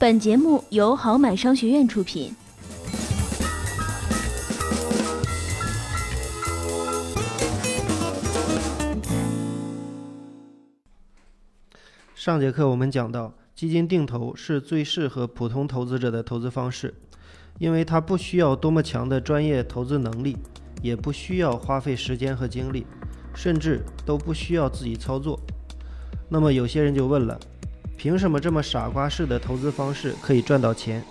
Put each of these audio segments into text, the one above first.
本节目由好买商学院出品。上节课我们讲到，基金定投是最适合普通投资者的投资方式，因为它不需要多么强的专业投资能力，也不需要花费时间和精力，甚至都不需要自己操作。那么有些人就问了，凭什么这么傻瓜式的投资方式可以赚到钱？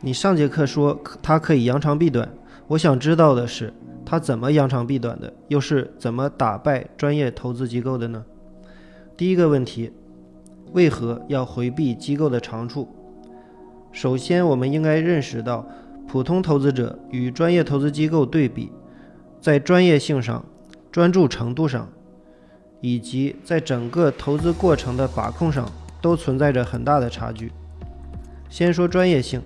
你上节课说它可以扬长避短，我想知道的是，它怎么扬长避短的，又是怎么打败专业投资机构的呢？第一个问题，为何要回避机构的长处？首先，我们应该认识到，普通投资者与专业投资机构对比，在专业性上、专注程度上，以及在整个投资过程的把控上，都存在着很大的差距。先说专业性，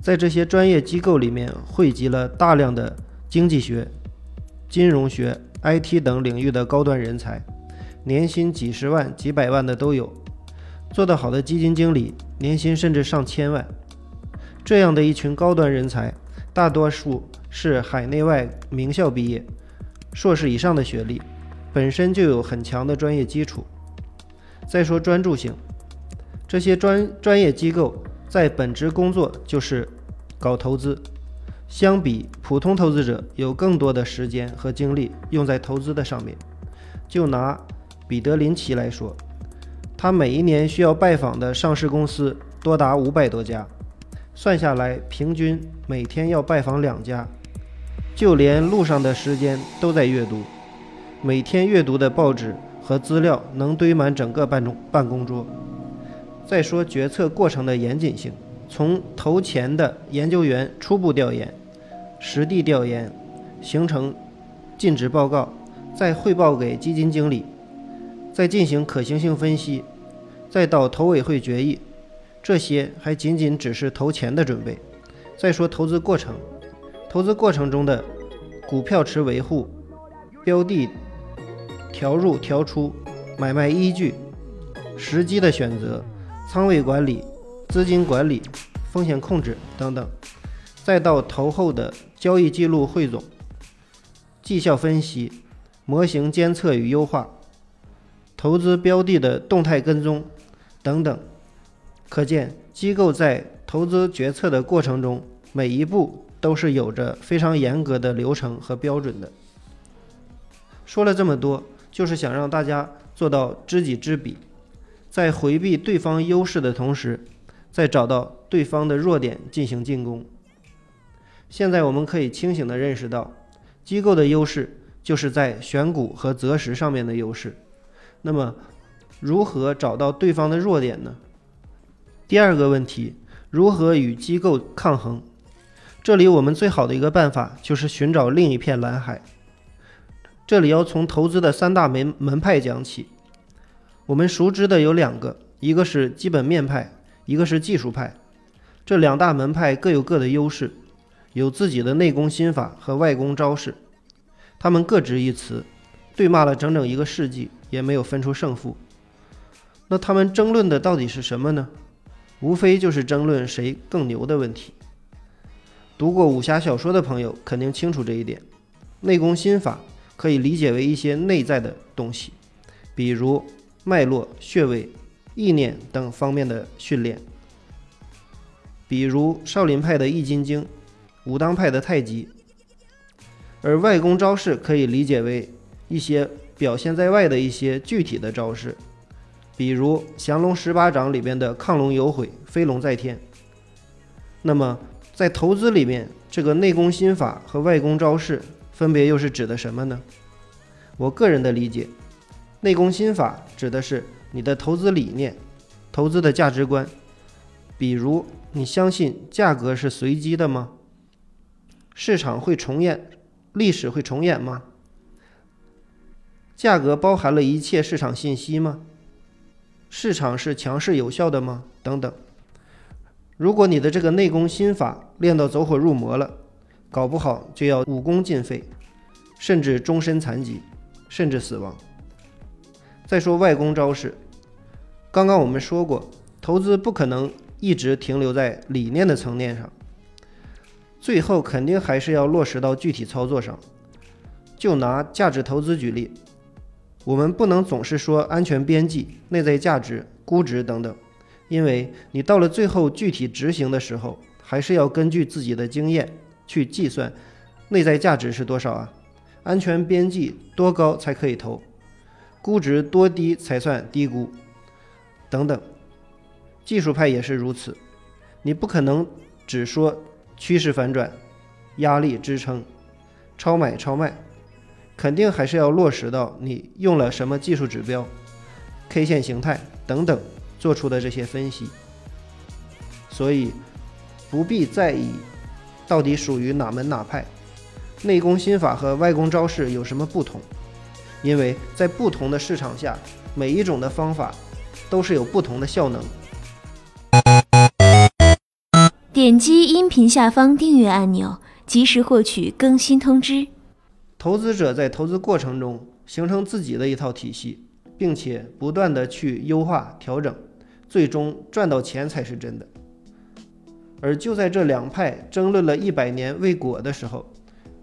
在这些专业机构里面，汇集了大量的经济学、金融学、IT 等领域的高端人才。年薪几十万、几百万的都有，做得好的基金经理年薪甚至上千万。这样的一群高端人才，大多数是海内外名校毕业，硕士以上的学历，本身就有很强的专业基础。再说专注性，这些专专业机构在本职工作就是搞投资，相比普通投资者有更多的时间和精力用在投资的上面。就拿彼得林奇来说，他每一年需要拜访的上市公司多达五百多家，算下来平均每天要拜访两家，就连路上的时间都在阅读，每天阅读的报纸和资料能堆满整个办公办公桌。再说决策过程的严谨性，从投前的研究员初步调研、实地调研，形成尽职报告，再汇报给基金经理。再进行可行性分析，再到投委会决议，这些还仅仅只是投钱的准备。再说投资过程，投资过程中的股票池维护、标的调入调出、买卖依据、时机的选择、仓位管理、资金管理、风险控制等等，再到投后的交易记录汇总、绩效分析、模型监测与优化。投资标的的动态跟踪等等，可见机构在投资决策的过程中，每一步都是有着非常严格的流程和标准的。说了这么多，就是想让大家做到知己知彼，在回避对方优势的同时，再找到对方的弱点进行进攻。现在我们可以清醒地认识到，机构的优势就是在选股和择时上面的优势。那么，如何找到对方的弱点呢？第二个问题，如何与机构抗衡？这里我们最好的一个办法就是寻找另一片蓝海。这里要从投资的三大门门派讲起。我们熟知的有两个，一个是基本面派，一个是技术派。这两大门派各有各的优势，有自己的内功心法和外功招式，他们各执一词，对骂了整整一个世纪。也没有分出胜负。那他们争论的到底是什么呢？无非就是争论谁更牛的问题。读过武侠小说的朋友肯定清楚这一点。内功心法可以理解为一些内在的东西，比如脉络、穴位、意念等方面的训练。比如少林派的易筋经，武当派的太极。而外功招式可以理解为一些。表现在外的一些具体的招式，比如降龙十八掌里边的亢龙有悔、飞龙在天。那么在投资里面，这个内功心法和外功招式分别又是指的什么呢？我个人的理解，内功心法指的是你的投资理念、投资的价值观，比如你相信价格是随机的吗？市场会重演，历史会重演吗？价格包含了一切市场信息吗？市场是强势有效的吗？等等。如果你的这个内功心法练到走火入魔了，搞不好就要武功尽废，甚至终身残疾，甚至死亡。再说外功招式，刚刚我们说过，投资不可能一直停留在理念的层面上，最后肯定还是要落实到具体操作上。就拿价值投资举例，我们不能总是说安全边际、内在价值、估值等等，因为你到了最后具体执行的时候，还是要根据自己的经验去计算内在价值是多少啊，安全边际多高才可以投，估值多低才算低估，等等。技术派也是如此，你不可能只说趋势反转、压力支撑、超买超卖。肯定还是要落实到你用了什么技术指标、K 线形态等等做出的这些分析，所以不必在意到底属于哪门哪派，内功心法和外功招式有什么不同，因为在不同的市场下，每一种的方法都是有不同的效能。点击音频下方订阅按钮，及时获取更新通知。投资者在投资过程中形成自己的一套体系，并且不断的去优化调整，最终赚到钱才是真的。而就在这两派争论了一百年未果的时候，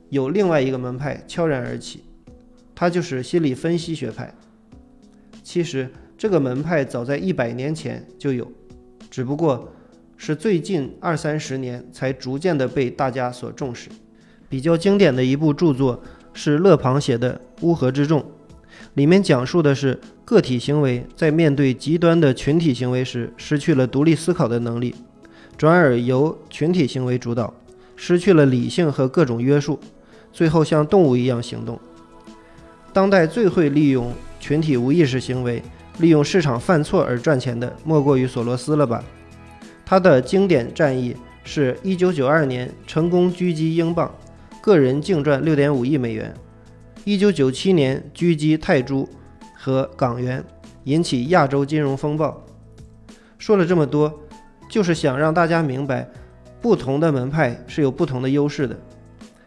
有另外一个门派悄然而起，它就是心理分析学派。其实这个门派早在一百年前就有，只不过是最近二三十年才逐渐的被大家所重视。比较经典的一部著作。是勒庞写的《乌合之众》，里面讲述的是个体行为在面对极端的群体行为时，失去了独立思考的能力，转而由群体行为主导，失去了理性和各种约束，最后像动物一样行动。当代最会利用群体无意识行为、利用市场犯错而赚钱的，莫过于索罗斯了吧？他的经典战役是一九九二年成功狙击英镑。个人净赚六点五亿美元。一九九七年狙击泰铢和港元，引起亚洲金融风暴。说了这么多，就是想让大家明白，不同的门派是有不同的优势的，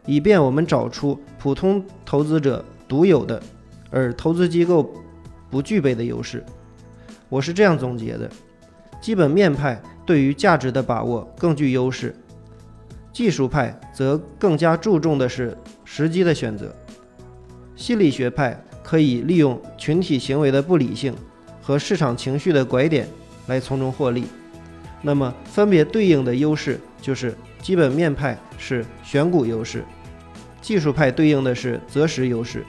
以便我们找出普通投资者独有的，而投资机构不具备的优势。我是这样总结的：基本面派对于价值的把握更具优势。技术派则更加注重的是时机的选择，心理学派可以利用群体行为的不理性和市场情绪的拐点来从中获利。那么，分别对应的优势就是基本面派是选股优势，技术派对应的是择时优势，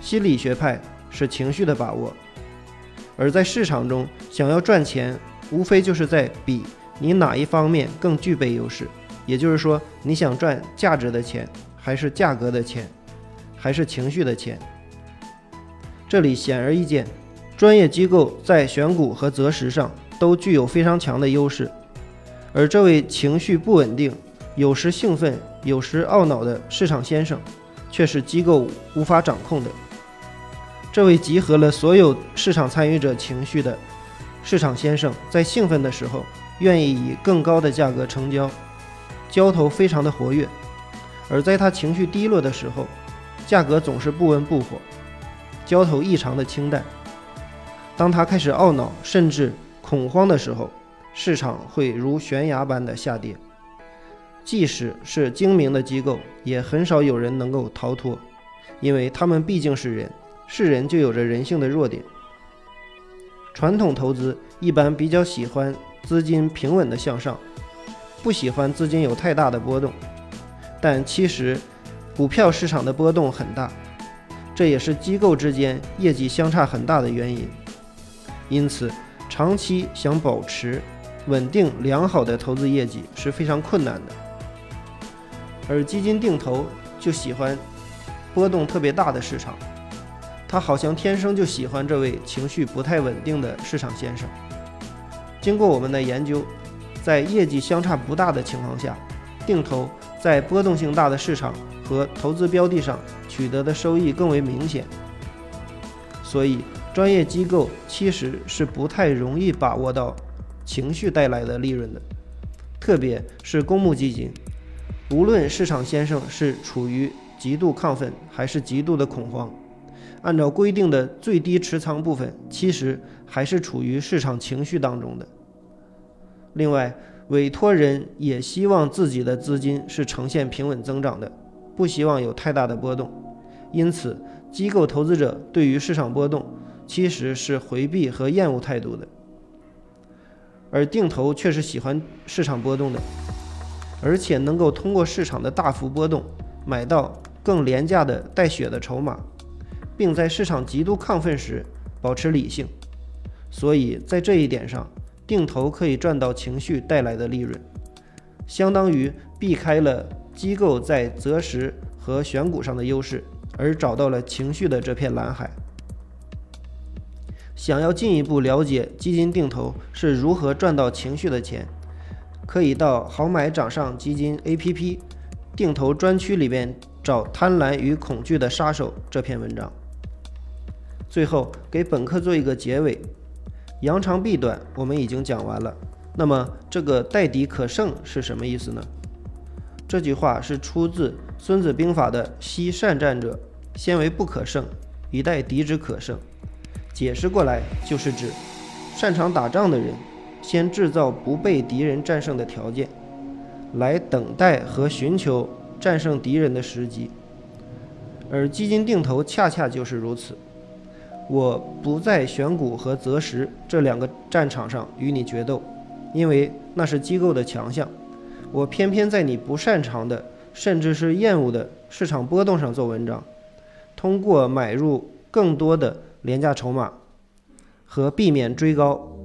心理学派是情绪的把握。而在市场中，想要赚钱，无非就是在比你哪一方面更具备优势。也就是说，你想赚价值的钱，还是价格的钱，还是情绪的钱？这里显而易见，专业机构在选股和择时上都具有非常强的优势，而这位情绪不稳定、有时兴奋、有时懊恼的市场先生，却是机构无法掌控的。这位集合了所有市场参与者情绪的市场先生，在兴奋的时候，愿意以更高的价格成交。交投非常的活跃，而在他情绪低落的时候，价格总是不温不火，交投异常的清淡。当他开始懊恼甚至恐慌的时候，市场会如悬崖般的下跌。即使是精明的机构，也很少有人能够逃脱，因为他们毕竟是人，是人就有着人性的弱点。传统投资一般比较喜欢资金平稳的向上。不喜欢资金有太大的波动，但其实股票市场的波动很大，这也是机构之间业绩相差很大的原因。因此，长期想保持稳定良好的投资业绩是非常困难的。而基金定投就喜欢波动特别大的市场，他好像天生就喜欢这位情绪不太稳定的市场先生。经过我们的研究。在业绩相差不大的情况下，定投在波动性大的市场和投资标的上取得的收益更为明显。所以，专业机构其实是不太容易把握到情绪带来的利润的，特别是公募基金。无论市场先生是处于极度亢奋还是极度的恐慌，按照规定的最低持仓部分，其实还是处于市场情绪当中的。另外，委托人也希望自己的资金是呈现平稳增长的，不希望有太大的波动。因此，机构投资者对于市场波动其实是回避和厌恶态度的，而定投却是喜欢市场波动的，而且能够通过市场的大幅波动买到更廉价的带血的筹码，并在市场极度亢奋时保持理性。所以在这一点上，定投可以赚到情绪带来的利润，相当于避开了机构在择时和选股上的优势，而找到了情绪的这片蓝海。想要进一步了解基金定投是如何赚到情绪的钱，可以到好买掌上基金 APP 定投专区里边找《贪婪与恐惧的杀手》这篇文章。最后给本课做一个结尾。扬长避短，我们已经讲完了。那么，这个“待敌可胜”是什么意思呢？这句话是出自《孙子兵法》的“昔善战者，先为不可胜，以待敌之可胜”。解释过来就是指，擅长打仗的人，先制造不被敌人战胜的条件，来等待和寻求战胜敌人的时机。而基金定投恰恰就是如此。我不在选股和择时这两个战场上与你决斗，因为那是机构的强项。我偏偏在你不擅长的，甚至是厌恶的市场波动上做文章，通过买入更多的廉价筹码和避免追高，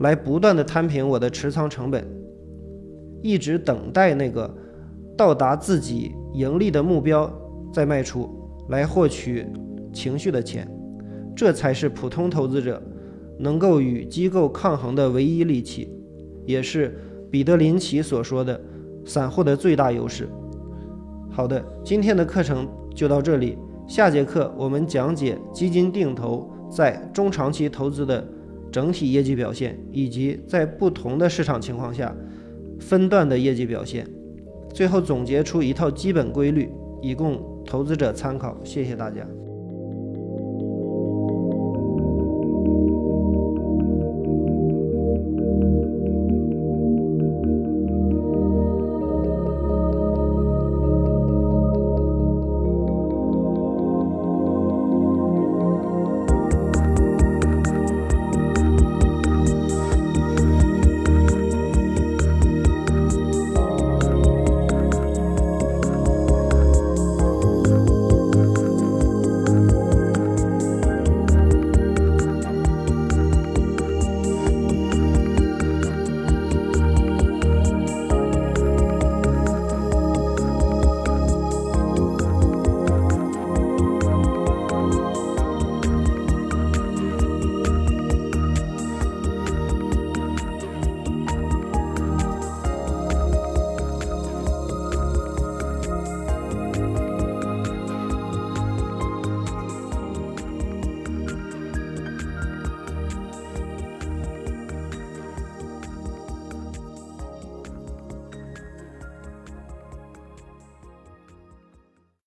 来不断的摊平我的持仓成本，一直等待那个到达自己盈利的目标再卖出，来获取情绪的钱。这才是普通投资者能够与机构抗衡的唯一利器，也是彼得林奇所说的散户的最大优势。好的，今天的课程就到这里，下节课我们讲解基金定投在中长期投资的整体业绩表现，以及在不同的市场情况下分段的业绩表现，最后总结出一套基本规律，以供投资者参考。谢谢大家。